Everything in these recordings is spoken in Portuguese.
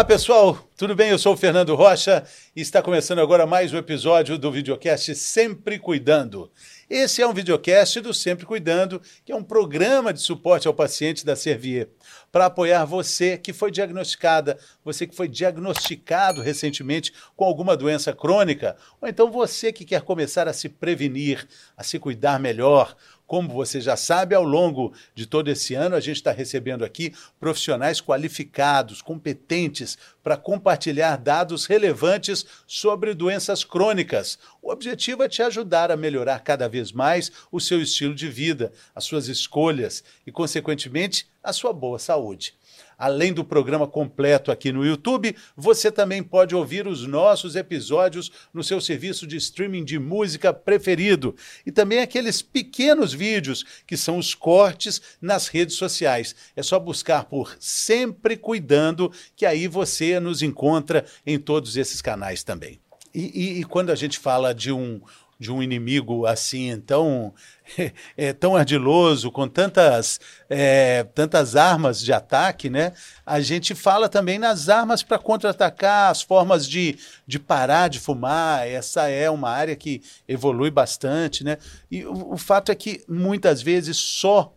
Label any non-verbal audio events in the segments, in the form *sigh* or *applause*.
Olá pessoal, tudo bem? Eu sou o Fernando Rocha e está começando agora mais um episódio do videocast Sempre Cuidando. Esse é um videocast do Sempre Cuidando, que é um programa de suporte ao paciente da Servier, para apoiar você que foi diagnosticada, você que foi diagnosticado recentemente com alguma doença crônica, ou então você que quer começar a se prevenir, a se cuidar melhor, como você já sabe, ao longo de todo esse ano, a gente está recebendo aqui profissionais qualificados, competentes, para compartilhar dados relevantes sobre doenças crônicas. O objetivo é te ajudar a melhorar cada vez mais o seu estilo de vida, as suas escolhas e, consequentemente, a sua boa saúde. Além do programa completo aqui no YouTube, você também pode ouvir os nossos episódios no seu serviço de streaming de música preferido e também aqueles pequenos vídeos que são os cortes nas redes sociais. É só buscar por Sempre Cuidando, que aí você nos encontra em todos esses canais também. E, e, e quando a gente fala de um, de um inimigo assim tão, *laughs* é, tão ardiloso, com tantas, é, tantas armas de ataque, né? a gente fala também nas armas para contra-atacar, as formas de, de parar de fumar. Essa é uma área que evolui bastante. Né? E o, o fato é que muitas vezes só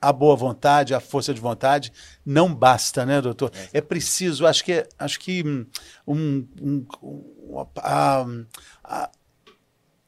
a boa vontade, a força de vontade não basta, né, doutor? É, é preciso, acho que, acho que um, um, um a, a,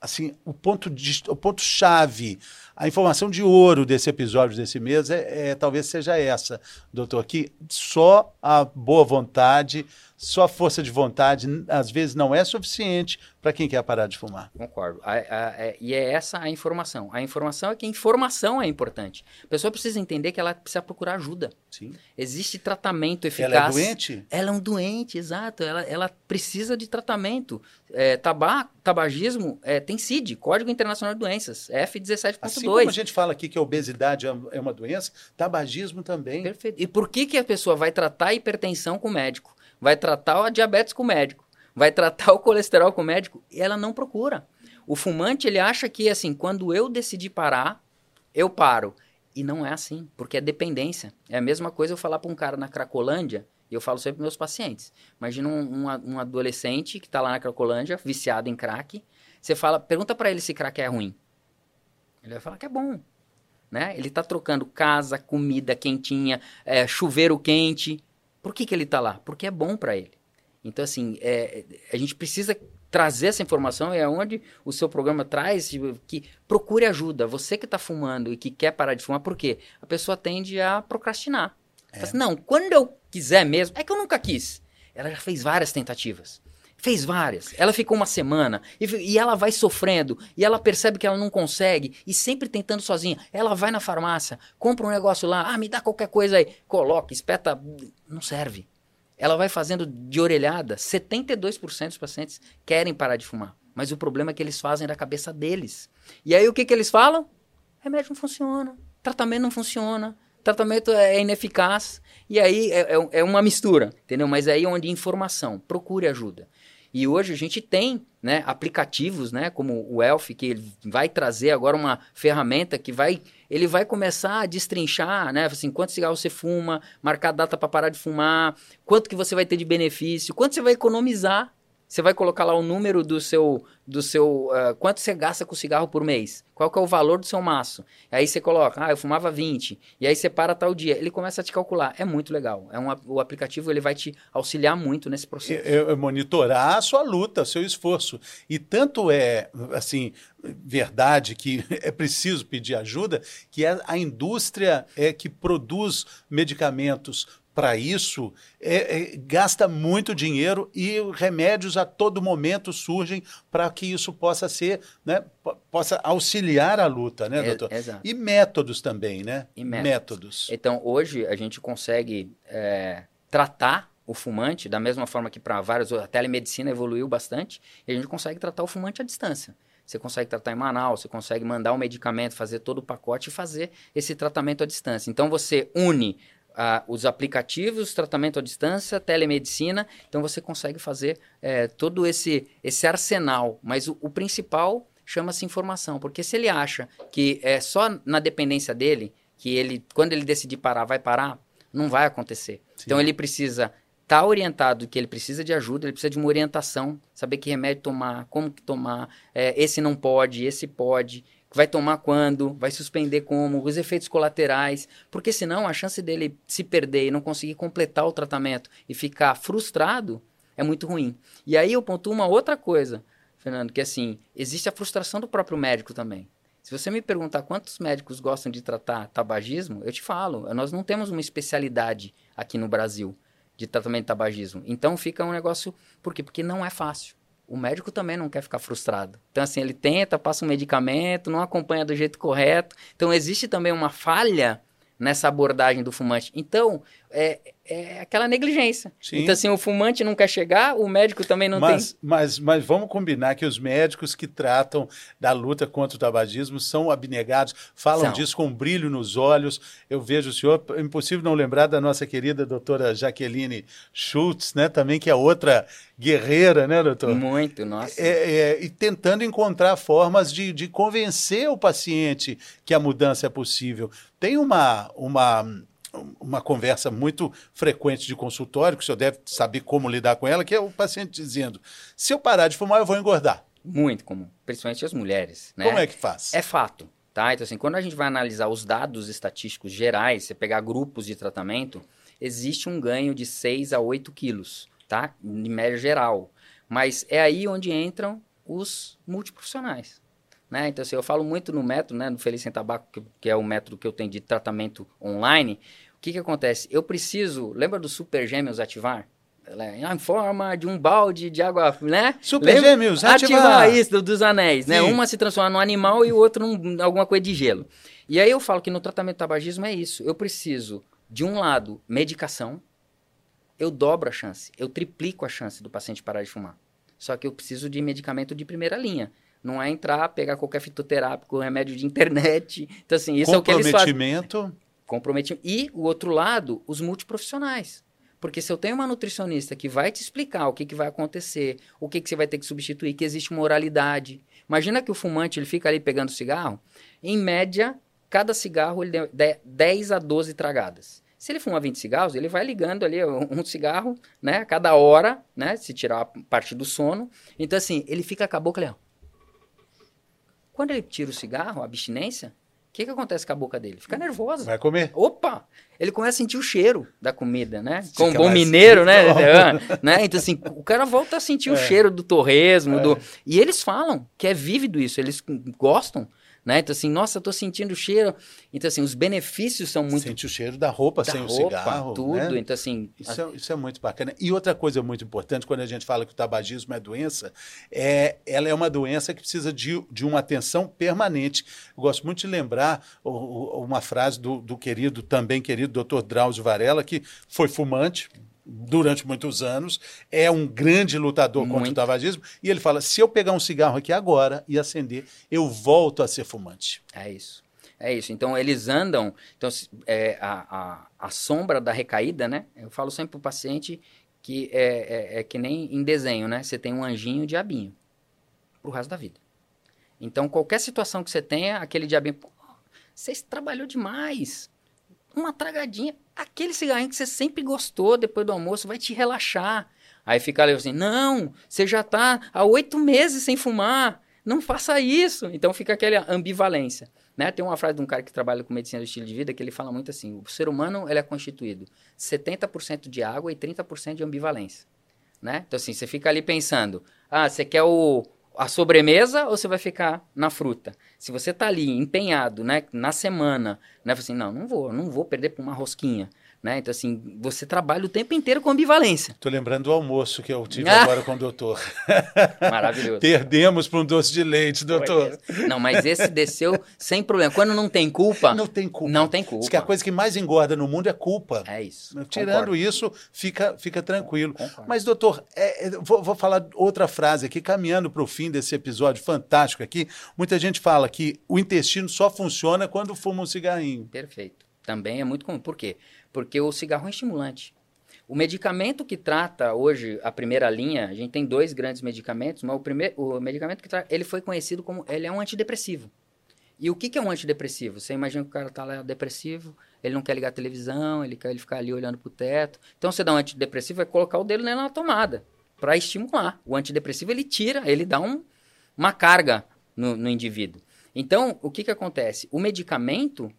assim, o ponto de, o ponto chave, a informação de ouro desse episódio desse mês é, é talvez seja essa, doutor, que só a boa vontade só a força de vontade, às vezes, não é suficiente para quem quer parar de fumar. Concordo. A, a, a, é, e é essa a informação. A informação é que a informação é importante. A pessoa precisa entender que ela precisa procurar ajuda. Sim. Existe tratamento eficaz. Ela é doente? Ela é um doente, exato. Ela, ela precisa de tratamento. É, tabaco, tabagismo é, tem CID, Código Internacional de Doenças, F17.2. Assim como a gente fala aqui que a obesidade é, é uma doença, tabagismo também. Perfeito. E por que, que a pessoa vai tratar a hipertensão com o médico? vai tratar a diabetes com o médico, vai tratar o colesterol com o médico, e ela não procura. O fumante, ele acha que, assim, quando eu decidir parar, eu paro. E não é assim, porque é dependência. É a mesma coisa eu falar para um cara na Cracolândia, e eu falo sempre para meus pacientes. Imagina um, um, um adolescente que está lá na Cracolândia, viciado em crack. Você fala, pergunta para ele se crack é ruim. Ele vai falar que é bom. Né? Ele está trocando casa, comida quentinha, é, chuveiro quente. Por que, que ele está lá? Porque é bom para ele. Então, assim, é, a gente precisa trazer essa informação e é onde o seu programa traz que procure ajuda. Você que está fumando e que quer parar de fumar, por quê? A pessoa tende a procrastinar. É. Assim, não, quando eu quiser mesmo, é que eu nunca quis. Ela já fez várias tentativas. Fez várias. Ela ficou uma semana e, e, ela vai sofrendo e ela percebe que ela não consegue e sempre tentando sozinha. Ela vai na farmácia, compra um negócio lá, ah, me dá qualquer coisa aí, coloca, espeta, não serve. Ela vai fazendo de orelhada. 72% dos pacientes querem parar de fumar, mas o problema é que eles fazem da cabeça deles. E aí o que, que eles falam? Remédio não funciona, tratamento não funciona, tratamento é ineficaz. E aí é, é, é uma mistura, entendeu? Mas aí é onde informação, procure ajuda. E hoje a gente tem né, aplicativos, né, como o Elf, que vai trazer agora uma ferramenta que vai, ele vai começar a destrinchar, né, assim, quanto cigarro você fuma, marcar data para parar de fumar, quanto que você vai ter de benefício, quanto você vai economizar você vai colocar lá o número do seu, do seu uh, quanto você gasta com cigarro por mês, qual que é o valor do seu maço. Aí você coloca, ah, eu fumava 20, e aí você para tal dia. Ele começa a te calcular. É muito legal. É um, o aplicativo ele vai te auxiliar muito nesse processo. É, é monitorar a sua luta, seu esforço. E tanto é, assim, verdade que *laughs* é preciso pedir ajuda, que a, a indústria é que produz medicamentos para isso é, é, gasta muito dinheiro e remédios a todo momento surgem para que isso possa ser, né, possa auxiliar a luta, né, doutor? É, exato. E métodos também, né? E métodos. métodos. Então, hoje a gente consegue é, tratar o fumante da mesma forma que para vários, a telemedicina evoluiu bastante e a gente consegue tratar o fumante à distância. Você consegue tratar em Manaus, você consegue mandar o um medicamento, fazer todo o pacote e fazer esse tratamento à distância. Então você une ah, os aplicativos, tratamento à distância, telemedicina. Então você consegue fazer é, todo esse, esse arsenal. Mas o, o principal chama-se informação, porque se ele acha que é só na dependência dele, que ele, quando ele decidir parar, vai parar, não vai acontecer. Sim. Então ele precisa tá orientado que ele precisa de ajuda, ele precisa de uma orientação, saber que remédio tomar, como que tomar, é, esse não pode, esse pode, vai tomar quando, vai suspender como, os efeitos colaterais, porque senão a chance dele se perder e não conseguir completar o tratamento e ficar frustrado é muito ruim. E aí eu pontuo uma outra coisa, Fernando, que assim, existe a frustração do próprio médico também. Se você me perguntar quantos médicos gostam de tratar tabagismo, eu te falo, nós não temos uma especialidade aqui no Brasil de tratamento de tabagismo. Então fica um negócio, por quê? Porque não é fácil. O médico também não quer ficar frustrado. Então, assim, ele tenta, passa um medicamento, não acompanha do jeito correto. Então, existe também uma falha nessa abordagem do fumante. Então, é, é aquela negligência. Sim. Então, assim, o fumante não quer chegar, o médico também não mas, tem. Mas, mas vamos combinar que os médicos que tratam da luta contra o tabagismo são abnegados, falam são. disso com um brilho nos olhos. Eu vejo o senhor, é impossível não lembrar da nossa querida doutora Jaqueline Schultz, né, também, que é outra guerreira, né, doutor? Muito, nossa. É, é, e tentando encontrar formas de, de convencer o paciente que a mudança é possível. Tem uma, uma uma conversa muito frequente de consultório, que o senhor deve saber como lidar com ela, que é o paciente dizendo: se eu parar de fumar, eu vou engordar. Muito comum, principalmente as mulheres. Né? Como é que faz? É fato. Tá? Então, assim, quando a gente vai analisar os dados estatísticos gerais, você pegar grupos de tratamento, existe um ganho de 6 a 8 quilos, tá? Em média geral. Mas é aí onde entram os multiprofissionais. Né? Então, assim, eu falo muito no método, né, no Feliz Sem Tabaco, que, que, é o método que eu tenho de tratamento online. O que, que acontece? Eu preciso, lembra do Super Gêmeos ativar? Em forma de um balde de água, né? Super lembra? Gêmeos, ativar. ativar isso do, dos anéis, né? Sim. né? Uma se transforma num animal e o outro em alguma coisa de gelo. E aí eu falo que no tratamento do tabagismo é isso. Eu preciso, de um lado, medicação. Eu dobro a chance, eu triplico a chance do paciente parar de fumar. Só que eu preciso de medicamento de primeira linha. Não é entrar, pegar qualquer fitoterápico, remédio de internet. Então, assim, isso é o que eles fazem. Comprometimento. Comprometimento. E o outro lado, os multiprofissionais. Porque se eu tenho uma nutricionista que vai te explicar o que, que vai acontecer, o que, que você vai ter que substituir, que existe uma oralidade. Imagina que o fumante ele fica ali pegando cigarro, em média, cada cigarro ele dá 10 a 12 tragadas. Se ele fuma 20 cigarros, ele vai ligando ali um cigarro, né, a cada hora, né, se tirar a parte do sono. Então, assim, ele fica ó. Quando ele tira o cigarro, a abstinência, que, que acontece com a boca dele? Fica nervosa. Vai comer. Opa! Ele começa a sentir o cheiro da comida, né? Como um bom mineiro, né? *laughs* *laughs* né? Então, assim, o cara volta a sentir é. o cheiro do torresmo. É. Do... E eles falam que é vívido isso, eles gostam né? Então, assim, nossa, tô sentindo o cheiro. Então, assim, os benefícios são muito. Sente o cheiro da roupa da sem roupa, o cigarro. Tudo. Né? Então, assim. Isso, a... é, isso é muito bacana. E outra coisa muito importante, quando a gente fala que o tabagismo é doença, é, ela é uma doença que precisa de, de uma atenção permanente. Eu gosto muito de lembrar uma frase do, do querido, também querido doutor Drauzio Varela, que foi fumante, durante muitos anos, é um grande lutador Muito. contra o tabagismo, e ele fala: se eu pegar um cigarro aqui agora e acender, eu volto a ser fumante. É isso. É isso. Então eles andam. Então, é, a, a, a sombra da recaída, né? Eu falo sempre para o paciente que é, é, é, que nem em desenho, né? Você tem um anjinho e um diabinho pro resto da vida. Então, qualquer situação que você tenha, aquele diabinho, você trabalhou demais uma tragadinha, aquele cigarrinho que você sempre gostou depois do almoço vai te relaxar. Aí fica ali assim, não, você já está há oito meses sem fumar, não faça isso. Então fica aquela ambivalência. Né? Tem uma frase de um cara que trabalha com medicina do estilo de vida que ele fala muito assim, o ser humano ele é constituído 70% de água e 30% de ambivalência. Né? Então assim, você fica ali pensando, ah, você quer o, a sobremesa ou você vai ficar na fruta? Se você tá ali empenhado, né, na semana, né, assim, não, não vou, não vou perder por uma rosquinha. Né? Então, assim, você trabalha o tempo inteiro com ambivalência. Estou lembrando do almoço que eu tive ah! agora com o doutor. *laughs* Maravilhoso. Perdemos para um doce de leite, doutor. Não, mas esse desceu sem problema. Quando não tem culpa. Não tem culpa. Não tem culpa. Diz que a coisa que mais engorda no mundo é culpa. É isso. Tirando Concordo. isso, fica, fica tranquilo. Concordo. Mas, doutor, é, é, vou, vou falar outra frase aqui, caminhando para o fim desse episódio fantástico aqui. Muita gente fala que o intestino só funciona quando fuma um cigarrinho. Perfeito. Também é muito comum. Por quê? Porque o cigarro é estimulante. O medicamento que trata hoje a primeira linha, a gente tem dois grandes medicamentos, mas o, primeiro, o medicamento que trata, ele foi conhecido como, ele é um antidepressivo. E o que, que é um antidepressivo? Você imagina que o cara tá lá depressivo, ele não quer ligar a televisão, ele quer ele ficar ali olhando pro teto. Então você dá um antidepressivo, vai colocar o dedo nele na tomada para estimular. O antidepressivo ele tira, ele dá um, uma carga no, no indivíduo. Então, o que, que acontece? O medicamento,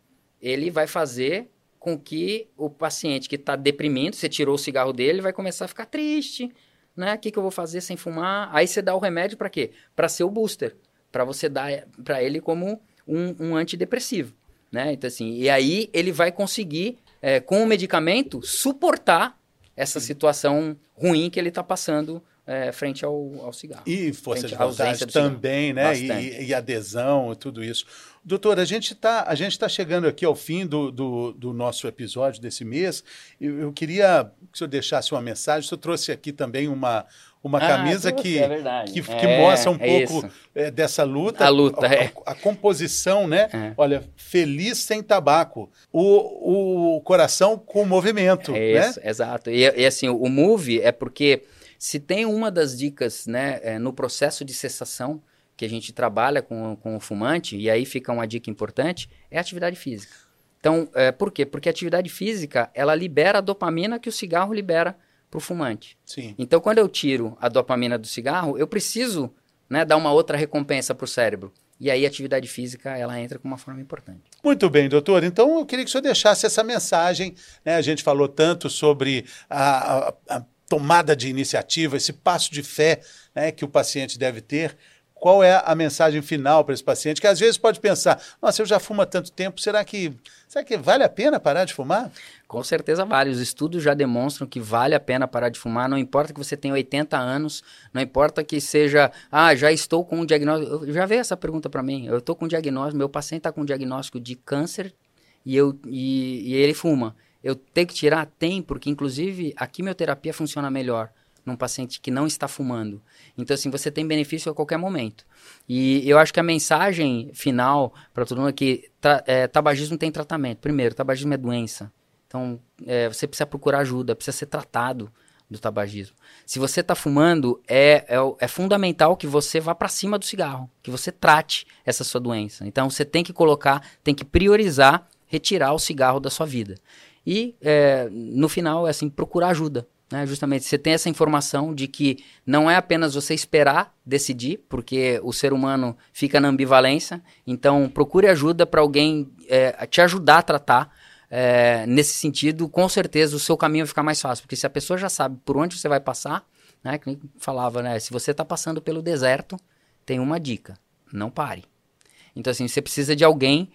ele vai fazer com que o paciente que está deprimindo, você tirou o cigarro dele, vai começar a ficar triste, né? O que, que eu vou fazer sem fumar? Aí você dá o remédio para quê? Para ser o booster, para você dar para ele como um, um, antidepressivo, né? Então assim, e aí ele vai conseguir é, com o medicamento suportar essa situação ruim que ele está passando é, frente ao, ao, cigarro. E força de vontade também, né? E, e, adesão, tudo isso. Doutor, a gente está tá chegando aqui ao fim do, do, do, nosso episódio desse mês. Eu, eu queria que o senhor deixasse uma mensagem. O senhor trouxe aqui também uma, uma ah, camisa que, é que, que é, mostra um é pouco é, dessa luta. A luta, a, é. A, a composição, né? É. Olha, feliz sem tabaco. O, o coração com movimento. É né? isso, exato. E, e assim, o move é porque se tem uma das dicas né, é, no processo de cessação que a gente trabalha com, com o fumante, e aí fica uma dica importante, é a atividade física. Então, é, por quê? Porque a atividade física, ela libera a dopamina que o cigarro libera para o fumante. Sim. Então, quando eu tiro a dopamina do cigarro, eu preciso né, dar uma outra recompensa para o cérebro. E aí a atividade física, ela entra com uma forma importante. Muito bem, doutor. Então, eu queria que o senhor deixasse essa mensagem. Né? A gente falou tanto sobre a, a, a tomada de iniciativa, esse passo de fé né, que o paciente deve ter. Qual é a mensagem final para esse paciente que às vezes pode pensar: nossa, eu já fumo há tanto tempo, será que, será que vale a pena parar de fumar? Com certeza vale. Os estudos já demonstram que vale a pena parar de fumar. Não importa que você tenha 80 anos, não importa que seja, ah, já estou com um diagnóstico. Eu já veio essa pergunta para mim. Eu estou com um diagnóstico, meu paciente está com um diagnóstico de câncer e, eu, e, e ele fuma. Eu tenho que tirar? Tem, porque inclusive a quimioterapia funciona melhor num paciente que não está fumando. Então, assim, você tem benefício a qualquer momento. E eu acho que a mensagem final para todo mundo é que é, tabagismo tem tratamento. Primeiro, tabagismo é doença. Então, é, você precisa procurar ajuda, precisa ser tratado do tabagismo. Se você está fumando, é, é, é, fundamental que você vá para cima do cigarro, que você trate essa sua doença. Então, você tem que colocar, tem que priorizar retirar o cigarro da sua vida. E é, no final, é assim, procurar ajuda. Né? Justamente, você tem essa informação de que não é apenas você esperar decidir, porque o ser humano fica na ambivalência. Então, procure ajuda para alguém é, te ajudar a tratar. É, nesse sentido, com certeza o seu caminho vai ficar mais fácil, porque se a pessoa já sabe por onde você vai passar, né, que falava, né, se você está passando pelo deserto, tem uma dica: não pare. Então, assim, você precisa de alguém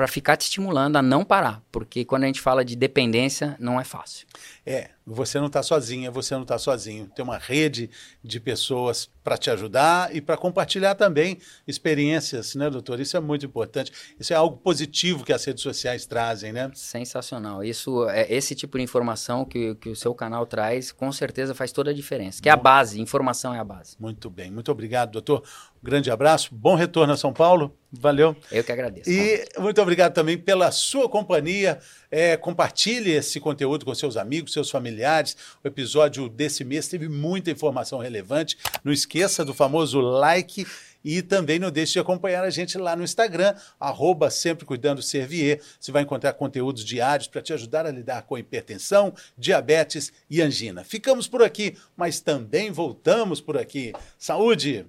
para ficar te estimulando a não parar, porque quando a gente fala de dependência, não é fácil. É, você não está sozinha, você não está sozinho. Tem uma rede de pessoas para te ajudar e para compartilhar também experiências, né, doutor? Isso é muito importante. Isso é algo positivo que as redes sociais trazem, né? Sensacional. Isso é esse tipo de informação que, que o seu canal traz, com certeza faz toda a diferença. Que é a base, informação é a base. Muito bem, muito obrigado, doutor. Um grande abraço, bom retorno a São Paulo. Valeu. Eu que agradeço. E muito obrigado também pela sua companhia. É, compartilhe esse conteúdo com seus amigos, seus familiares. O episódio desse mês teve muita informação relevante. Não esqueça do famoso like e também não deixe de acompanhar a gente lá no Instagram, arroba sempre cuidando Servier. Você vai encontrar conteúdos diários para te ajudar a lidar com hipertensão, diabetes e angina. Ficamos por aqui, mas também voltamos por aqui. Saúde!